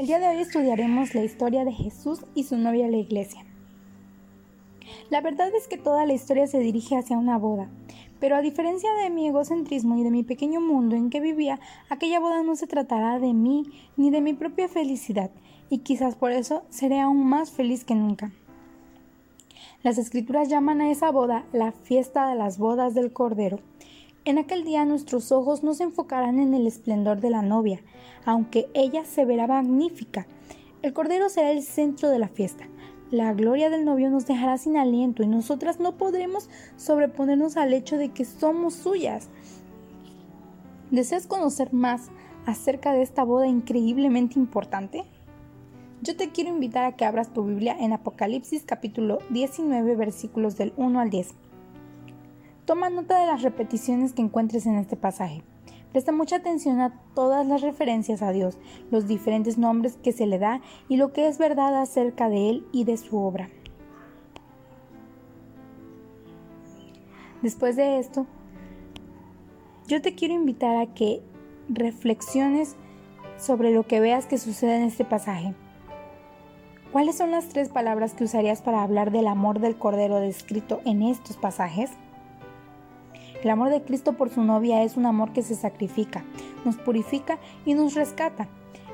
El día de hoy estudiaremos la historia de Jesús y su novia la iglesia. La verdad es que toda la historia se dirige hacia una boda, pero a diferencia de mi egocentrismo y de mi pequeño mundo en que vivía, aquella boda no se tratará de mí ni de mi propia felicidad, y quizás por eso seré aún más feliz que nunca. Las escrituras llaman a esa boda la fiesta de las bodas del Cordero, en aquel día nuestros ojos no se enfocarán en el esplendor de la novia, aunque ella se verá magnífica. El Cordero será el centro de la fiesta. La gloria del novio nos dejará sin aliento y nosotras no podremos sobreponernos al hecho de que somos suyas. ¿Deseas conocer más acerca de esta boda increíblemente importante? Yo te quiero invitar a que abras tu Biblia en Apocalipsis capítulo 19 versículos del 1 al 10. Toma nota de las repeticiones que encuentres en este pasaje. Presta mucha atención a todas las referencias a Dios, los diferentes nombres que se le da y lo que es verdad acerca de Él y de su obra. Después de esto, yo te quiero invitar a que reflexiones sobre lo que veas que sucede en este pasaje. ¿Cuáles son las tres palabras que usarías para hablar del amor del Cordero descrito en estos pasajes? El amor de Cristo por su novia es un amor que se sacrifica, nos purifica y nos rescata.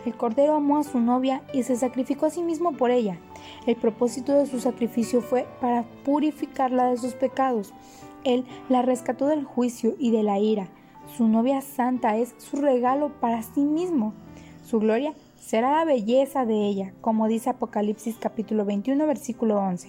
El Cordero amó a su novia y se sacrificó a sí mismo por ella. El propósito de su sacrificio fue para purificarla de sus pecados. Él la rescató del juicio y de la ira. Su novia santa es su regalo para sí mismo. Su gloria será la belleza de ella, como dice Apocalipsis capítulo 21 versículo 11.